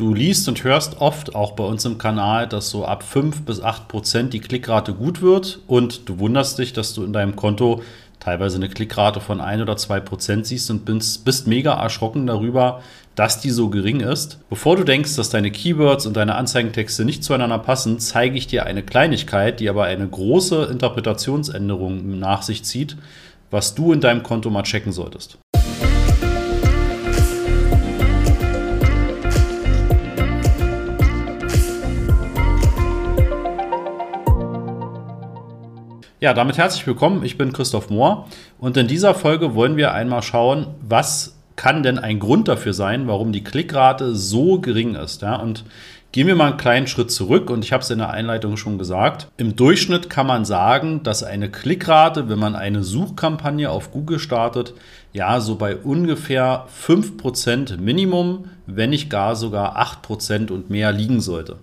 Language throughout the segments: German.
Du liest und hörst oft auch bei uns im Kanal, dass so ab 5 bis 8 Prozent die Klickrate gut wird und du wunderst dich, dass du in deinem Konto teilweise eine Klickrate von 1 oder 2 Prozent siehst und bist, bist mega erschrocken darüber, dass die so gering ist. Bevor du denkst, dass deine Keywords und deine Anzeigentexte nicht zueinander passen, zeige ich dir eine Kleinigkeit, die aber eine große Interpretationsänderung nach sich zieht, was du in deinem Konto mal checken solltest. Ja, damit herzlich willkommen. Ich bin Christoph Mohr und in dieser Folge wollen wir einmal schauen, was kann denn ein Grund dafür sein, warum die Klickrate so gering ist. Ja? Und gehen wir mal einen kleinen Schritt zurück und ich habe es in der Einleitung schon gesagt. Im Durchschnitt kann man sagen, dass eine Klickrate, wenn man eine Suchkampagne auf Google startet, ja, so bei ungefähr 5% Minimum, wenn nicht gar sogar 8% und mehr liegen sollte.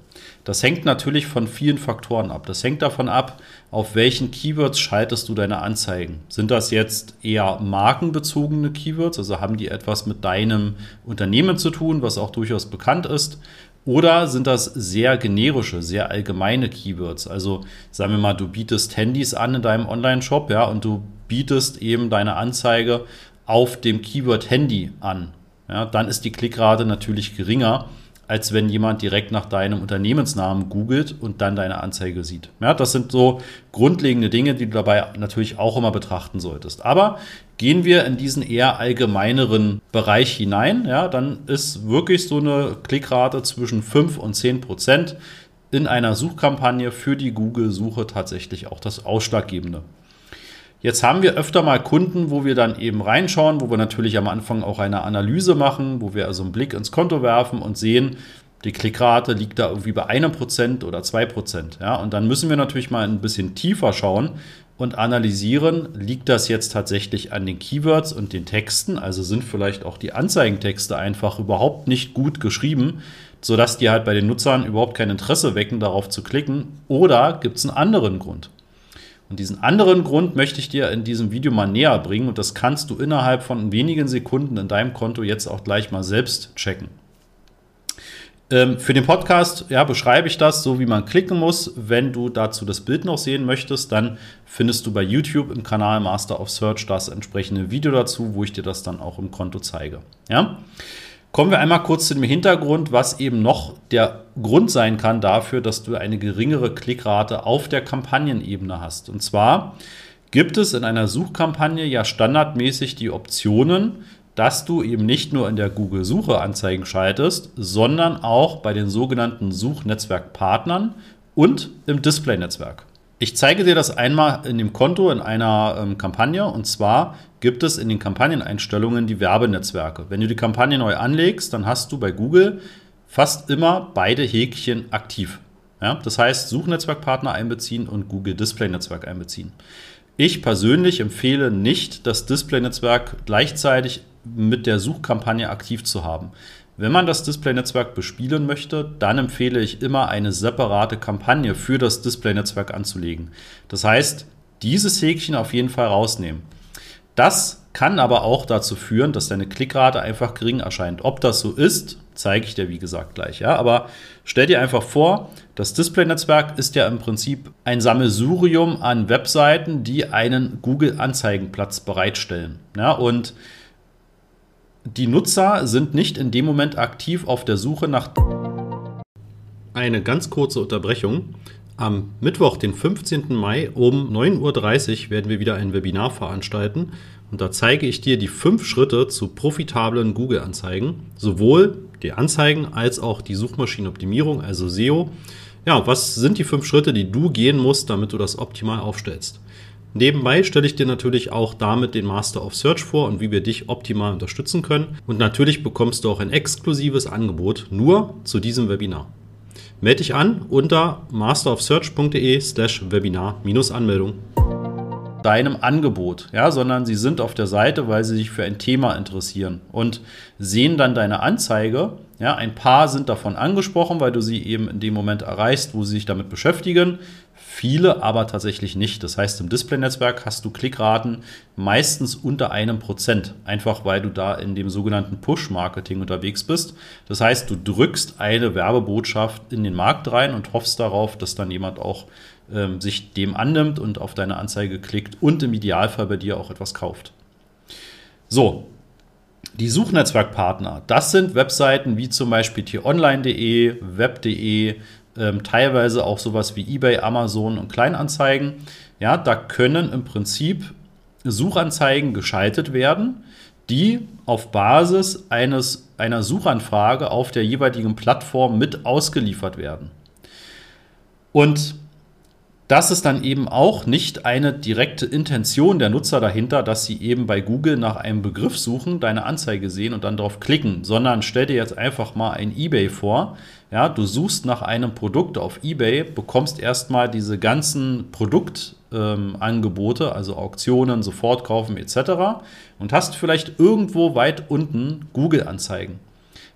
Das hängt natürlich von vielen Faktoren ab. Das hängt davon ab, auf welchen Keywords schaltest du deine Anzeigen. Sind das jetzt eher markenbezogene Keywords, also haben die etwas mit deinem Unternehmen zu tun, was auch durchaus bekannt ist? Oder sind das sehr generische, sehr allgemeine Keywords? Also sagen wir mal, du bietest Handys an in deinem Online-Shop, ja, und du bietest eben deine Anzeige auf dem Keyword Handy an. Ja, dann ist die Klickrate natürlich geringer, als wenn jemand direkt nach deinem Unternehmensnamen googelt und dann deine Anzeige sieht. Ja, das sind so grundlegende Dinge, die du dabei natürlich auch immer betrachten solltest. Aber gehen wir in diesen eher allgemeineren Bereich hinein, ja, dann ist wirklich so eine Klickrate zwischen 5 und 10 Prozent in einer Suchkampagne für die Google-Suche tatsächlich auch das Ausschlaggebende. Jetzt haben wir öfter mal Kunden, wo wir dann eben reinschauen, wo wir natürlich am Anfang auch eine Analyse machen, wo wir also einen Blick ins Konto werfen und sehen, die Klickrate liegt da irgendwie bei einem Prozent oder zwei Prozent. Ja, und dann müssen wir natürlich mal ein bisschen tiefer schauen und analysieren, liegt das jetzt tatsächlich an den Keywords und den Texten? Also sind vielleicht auch die Anzeigentexte einfach überhaupt nicht gut geschrieben, sodass die halt bei den Nutzern überhaupt kein Interesse wecken, darauf zu klicken? Oder gibt es einen anderen Grund? Und diesen anderen Grund möchte ich dir in diesem Video mal näher bringen und das kannst du innerhalb von wenigen Sekunden in deinem Konto jetzt auch gleich mal selbst checken. Ähm, für den Podcast ja, beschreibe ich das so, wie man klicken muss. Wenn du dazu das Bild noch sehen möchtest, dann findest du bei YouTube im Kanal Master of Search das entsprechende Video dazu, wo ich dir das dann auch im Konto zeige. Ja? Kommen wir einmal kurz zu dem Hintergrund, was eben noch der Grund sein kann dafür, dass du eine geringere Klickrate auf der Kampagnenebene hast. Und zwar gibt es in einer Suchkampagne ja standardmäßig die Optionen, dass du eben nicht nur in der Google-Suche Anzeigen schaltest, sondern auch bei den sogenannten Suchnetzwerkpartnern und im Display-Netzwerk. Ich zeige dir das einmal in dem Konto in einer ähm, Kampagne und zwar gibt es in den Kampagneneinstellungen die Werbenetzwerke. Wenn du die Kampagne neu anlegst, dann hast du bei Google fast immer beide Häkchen aktiv. Ja, das heißt, Suchnetzwerkpartner einbeziehen und Google Display Netzwerk einbeziehen. Ich persönlich empfehle nicht, das Display Netzwerk gleichzeitig mit der Suchkampagne aktiv zu haben. Wenn man das Display-Netzwerk bespielen möchte, dann empfehle ich immer eine separate Kampagne für das Display-Netzwerk anzulegen. Das heißt, dieses Häkchen auf jeden Fall rausnehmen. Das kann aber auch dazu führen, dass deine Klickrate einfach gering erscheint. Ob das so ist, zeige ich dir wie gesagt gleich. Ja? Aber stell dir einfach vor, das Display-Netzwerk ist ja im Prinzip ein Sammelsurium an Webseiten, die einen Google-Anzeigenplatz bereitstellen. Ja? Und die Nutzer sind nicht in dem Moment aktiv auf der Suche nach. Eine ganz kurze Unterbrechung. Am Mittwoch, den 15. Mai um 9.30 Uhr werden wir wieder ein Webinar veranstalten und da zeige ich dir die fünf Schritte zu profitablen Google-Anzeigen, sowohl die Anzeigen als auch die Suchmaschinenoptimierung, also SEO. Ja, was sind die fünf Schritte, die du gehen musst, damit du das optimal aufstellst? Nebenbei stelle ich dir natürlich auch damit den Master of Search vor und wie wir dich optimal unterstützen können. Und natürlich bekommst du auch ein exklusives Angebot nur zu diesem Webinar. Melde dich an unter masterofsearch.de slash Webinar-Anmeldung. Deinem Angebot, ja, sondern sie sind auf der Seite, weil sie sich für ein Thema interessieren und sehen dann deine Anzeige. Ja, ein paar sind davon angesprochen, weil du sie eben in dem Moment erreichst, wo sie sich damit beschäftigen. Viele aber tatsächlich nicht. Das heißt, im Display-Netzwerk hast du Klickraten meistens unter einem Prozent, einfach weil du da in dem sogenannten Push-Marketing unterwegs bist. Das heißt, du drückst eine Werbebotschaft in den Markt rein und hoffst darauf, dass dann jemand auch ähm, sich dem annimmt und auf deine Anzeige klickt und im Idealfall bei dir auch etwas kauft. So, die Suchnetzwerkpartner, das sind Webseiten wie zum Beispiel tieronline.de, web.de, ähm, teilweise auch sowas wie eBay, Amazon und Kleinanzeigen. Ja, da können im Prinzip Suchanzeigen geschaltet werden, die auf Basis eines, einer Suchanfrage auf der jeweiligen Plattform mit ausgeliefert werden. Und das ist dann eben auch nicht eine direkte Intention der Nutzer dahinter, dass sie eben bei Google nach einem Begriff suchen, deine Anzeige sehen und dann darauf klicken, sondern stell dir jetzt einfach mal ein eBay vor. Ja, du suchst nach einem Produkt auf eBay, bekommst erstmal diese ganzen Produktangebote, ähm, also Auktionen, Sofortkaufen etc. und hast vielleicht irgendwo weit unten Google-Anzeigen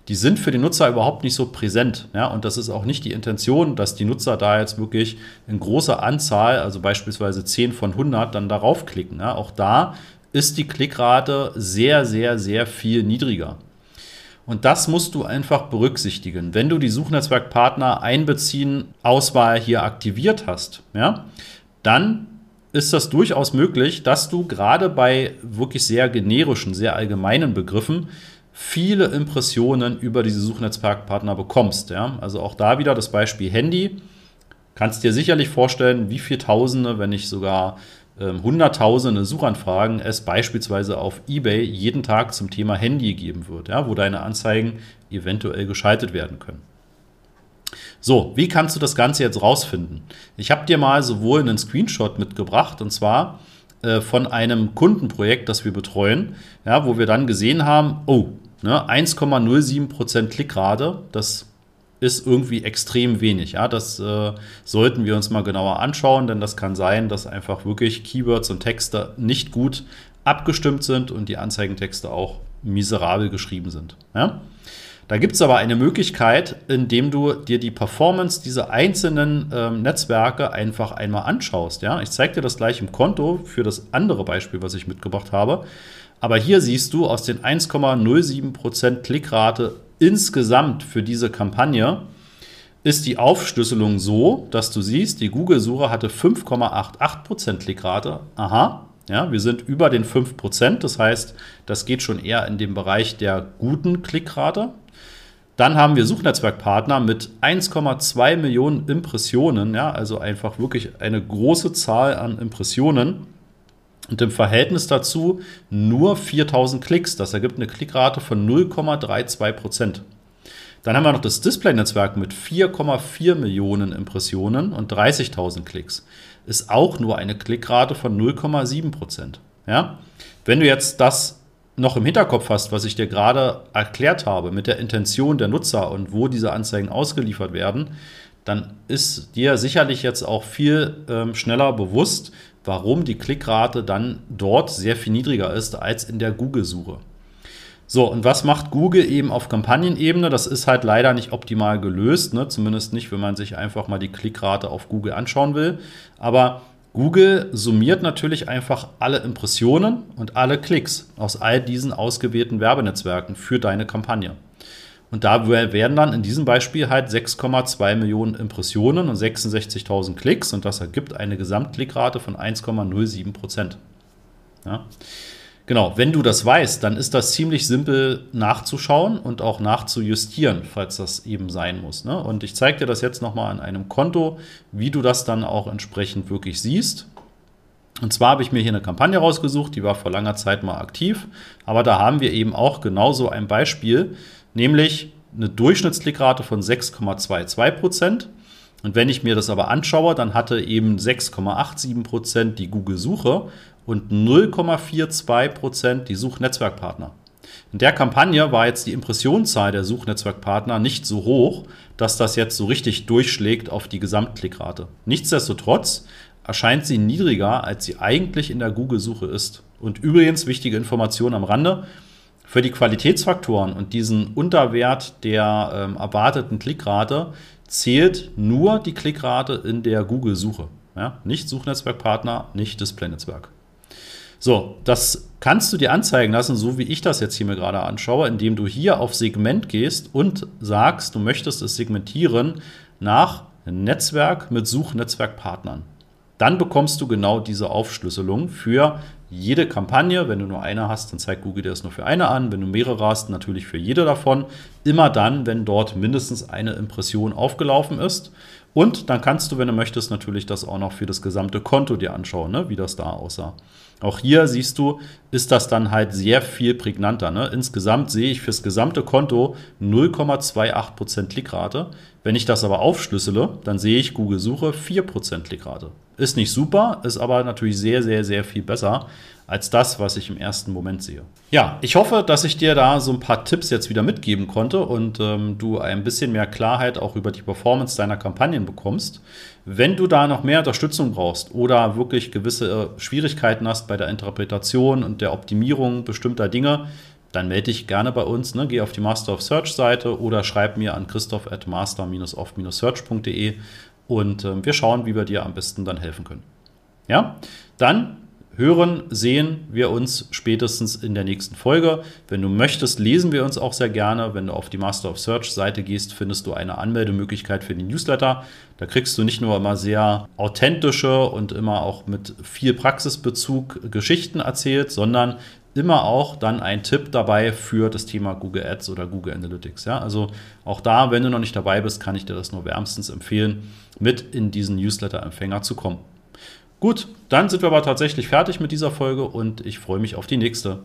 die sind für den Nutzer überhaupt nicht so präsent. Ja? Und das ist auch nicht die Intention, dass die Nutzer da jetzt wirklich in großer Anzahl, also beispielsweise 10 von 100, dann darauf klicken. Ja? Auch da ist die Klickrate sehr, sehr, sehr viel niedriger. Und das musst du einfach berücksichtigen. Wenn du die Suchnetzwerkpartner einbeziehen, Auswahl hier aktiviert hast, ja, dann ist das durchaus möglich, dass du gerade bei wirklich sehr generischen, sehr allgemeinen Begriffen viele Impressionen über diese Suchnetzwerkpartner bekommst. Ja? Also auch da wieder das Beispiel Handy. Kannst dir sicherlich vorstellen, wie viele Tausende, wenn nicht sogar ähm, Hunderttausende Suchanfragen es beispielsweise auf eBay jeden Tag zum Thema Handy geben wird, ja? wo deine Anzeigen eventuell geschaltet werden können. So, wie kannst du das Ganze jetzt rausfinden? Ich habe dir mal sowohl einen Screenshot mitgebracht, und zwar äh, von einem Kundenprojekt, das wir betreuen, ja, wo wir dann gesehen haben, oh, ne, 1,07% Klickrate, das ist irgendwie extrem wenig. Ja, das äh, sollten wir uns mal genauer anschauen, denn das kann sein, dass einfach wirklich Keywords und Texte nicht gut abgestimmt sind und die Anzeigentexte auch miserabel geschrieben sind. Ja? Da gibt es aber eine Möglichkeit, indem du dir die Performance dieser einzelnen ähm, Netzwerke einfach einmal anschaust. Ja? Ich zeige dir das gleich im Konto für das andere Beispiel, was ich mitgebracht habe. Aber hier siehst du aus den 1,07% Klickrate insgesamt für diese Kampagne ist die Aufschlüsselung so, dass du siehst, die Google-Suche hatte 5,88% Klickrate. Aha, ja, wir sind über den 5%, das heißt, das geht schon eher in den Bereich der guten Klickrate. Dann haben wir Suchnetzwerkpartner mit 1,2 Millionen Impressionen, ja, also einfach wirklich eine große Zahl an Impressionen. Und im Verhältnis dazu nur 4000 Klicks. Das ergibt eine Klickrate von 0,32 Prozent. Dann haben wir noch das Display-Netzwerk mit 4,4 Millionen Impressionen und 30.000 Klicks. Ist auch nur eine Klickrate von 0,7 Prozent. Ja? Wenn du jetzt das noch im Hinterkopf hast, was ich dir gerade erklärt habe, mit der Intention der Nutzer und wo diese Anzeigen ausgeliefert werden, dann ist dir sicherlich jetzt auch viel ähm, schneller bewusst, warum die Klickrate dann dort sehr viel niedriger ist als in der Google-Suche. So, und was macht Google eben auf Kampagnenebene? Das ist halt leider nicht optimal gelöst, ne? zumindest nicht, wenn man sich einfach mal die Klickrate auf Google anschauen will. Aber Google summiert natürlich einfach alle Impressionen und alle Klicks aus all diesen ausgewählten Werbenetzwerken für deine Kampagne. Und da werden dann in diesem Beispiel halt 6,2 Millionen Impressionen und 66.000 Klicks und das ergibt eine Gesamtklickrate von 1,07 Prozent. Ja. Genau, wenn du das weißt, dann ist das ziemlich simpel nachzuschauen und auch nachzujustieren, falls das eben sein muss. Ne? Und ich zeige dir das jetzt nochmal an einem Konto, wie du das dann auch entsprechend wirklich siehst. Und zwar habe ich mir hier eine Kampagne rausgesucht, die war vor langer Zeit mal aktiv, aber da haben wir eben auch genauso ein Beispiel, nämlich eine Durchschnittsklickrate von 6,22 Prozent. Und wenn ich mir das aber anschaue, dann hatte eben 6,87 Prozent die Google-Suche und 0,42 Prozent die Suchnetzwerkpartner. In der Kampagne war jetzt die Impressionszahl der Suchnetzwerkpartner nicht so hoch, dass das jetzt so richtig durchschlägt auf die Gesamtklickrate. Nichtsdestotrotz erscheint sie niedriger, als sie eigentlich in der Google-Suche ist. Und übrigens, wichtige Information am Rande, für die Qualitätsfaktoren und diesen Unterwert der ähm, erwarteten Klickrate zählt nur die Klickrate in der Google-Suche. Ja? Nicht Suchnetzwerkpartner, nicht Displaynetzwerk. So, das kannst du dir anzeigen lassen, so wie ich das jetzt hier mir gerade anschaue, indem du hier auf Segment gehst und sagst, du möchtest es segmentieren nach Netzwerk mit Suchnetzwerkpartnern. Dann bekommst du genau diese Aufschlüsselung für jede Kampagne. Wenn du nur eine hast, dann zeigt Google dir das nur für eine an. Wenn du mehrere hast, natürlich für jede davon. Immer dann, wenn dort mindestens eine Impression aufgelaufen ist. Und dann kannst du, wenn du möchtest, natürlich das auch noch für das gesamte Konto dir anschauen, ne, wie das da aussah. Auch hier siehst du, ist das dann halt sehr viel prägnanter. Ne? Insgesamt sehe ich fürs gesamte Konto 0,28% Klickrate. Wenn ich das aber aufschlüssele, dann sehe ich Google Suche 4% Klickrate. Ist nicht super, ist aber natürlich sehr, sehr, sehr viel besser als das, was ich im ersten Moment sehe. Ja, ich hoffe, dass ich dir da so ein paar Tipps jetzt wieder mitgeben konnte und ähm, du ein bisschen mehr Klarheit auch über die Performance deiner Kampagnen bekommst. Wenn du da noch mehr Unterstützung brauchst oder wirklich gewisse äh, Schwierigkeiten hast bei der Interpretation und der Optimierung bestimmter Dinge, dann melde dich gerne bei uns. Ne? Geh auf die Master of Search Seite oder schreib mir an christoph at master-of-search.de und äh, wir schauen, wie wir dir am besten dann helfen können. Ja, dann hören, sehen wir uns spätestens in der nächsten Folge. Wenn du möchtest, lesen wir uns auch sehr gerne. Wenn du auf die Master of Search Seite gehst, findest du eine Anmeldemöglichkeit für den Newsletter. Da kriegst du nicht nur immer sehr authentische und immer auch mit viel Praxisbezug Geschichten erzählt, sondern immer auch dann ein Tipp dabei für das Thema Google Ads oder Google Analytics. Ja, also auch da, wenn du noch nicht dabei bist, kann ich dir das nur wärmstens empfehlen, mit in diesen Newsletter-Empfänger zu kommen. Gut, dann sind wir aber tatsächlich fertig mit dieser Folge und ich freue mich auf die nächste.